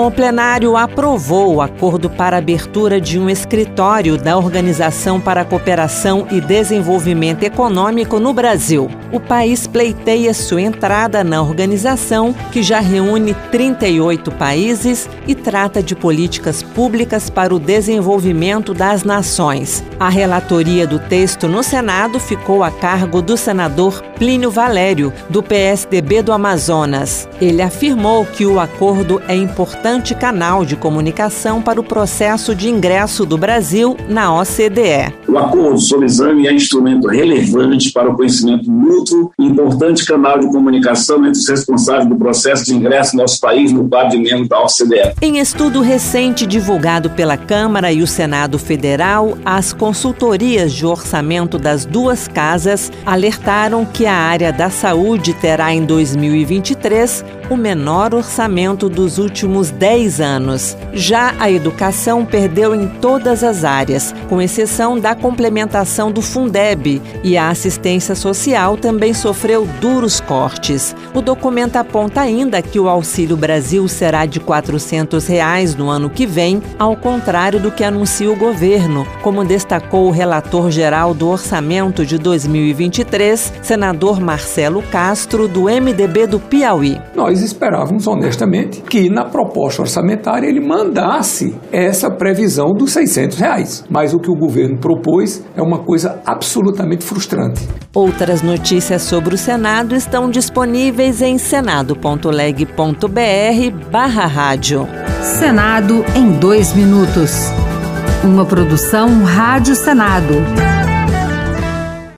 O plenário aprovou o acordo para abertura de um escritório da Organização para a Cooperação e Desenvolvimento Econômico no Brasil. O país pleiteia sua entrada na organização, que já reúne 38 países e trata de políticas públicas para o desenvolvimento das nações. A relatoria do texto no Senado ficou a cargo do senador Plínio Valério, do PSDB do Amazonas. Ele afirmou que o acordo é importante canal de comunicação para o processo de ingresso do Brasil na OCDE. O acordo sobre exame é instrumento relevante para o conhecimento mútuo e importante canal de comunicação entre os responsáveis do processo de ingresso no nosso país no quadro de membro da OCDE. Em estudo recente divulgado pela Câmara e o Senado Federal, as consultorias de orçamento das duas casas alertaram que a área da saúde terá em 2023 o menor orçamento dos últimos 10 anos. Já a educação perdeu em todas as áreas, com exceção da complementação do Fundeb, e a assistência social também sofreu duros cortes. O documento aponta ainda que o Auxílio Brasil será de 400 reais no ano que vem, ao contrário do que anuncia o governo, como destacou o relator geral do orçamento de 2023, senador Marcelo Castro, do MDB do Piauí. Nós esperávamos honestamente que na proposta orçamentária ele mandasse essa previsão dos 600 reais, mas o que o governo propôs é uma coisa absolutamente frustrante. Outras notícias sobre o Senado estão disponíveis em senado.leg.br barra rádio. Senado em dois minutos. Uma produção Rádio Senado.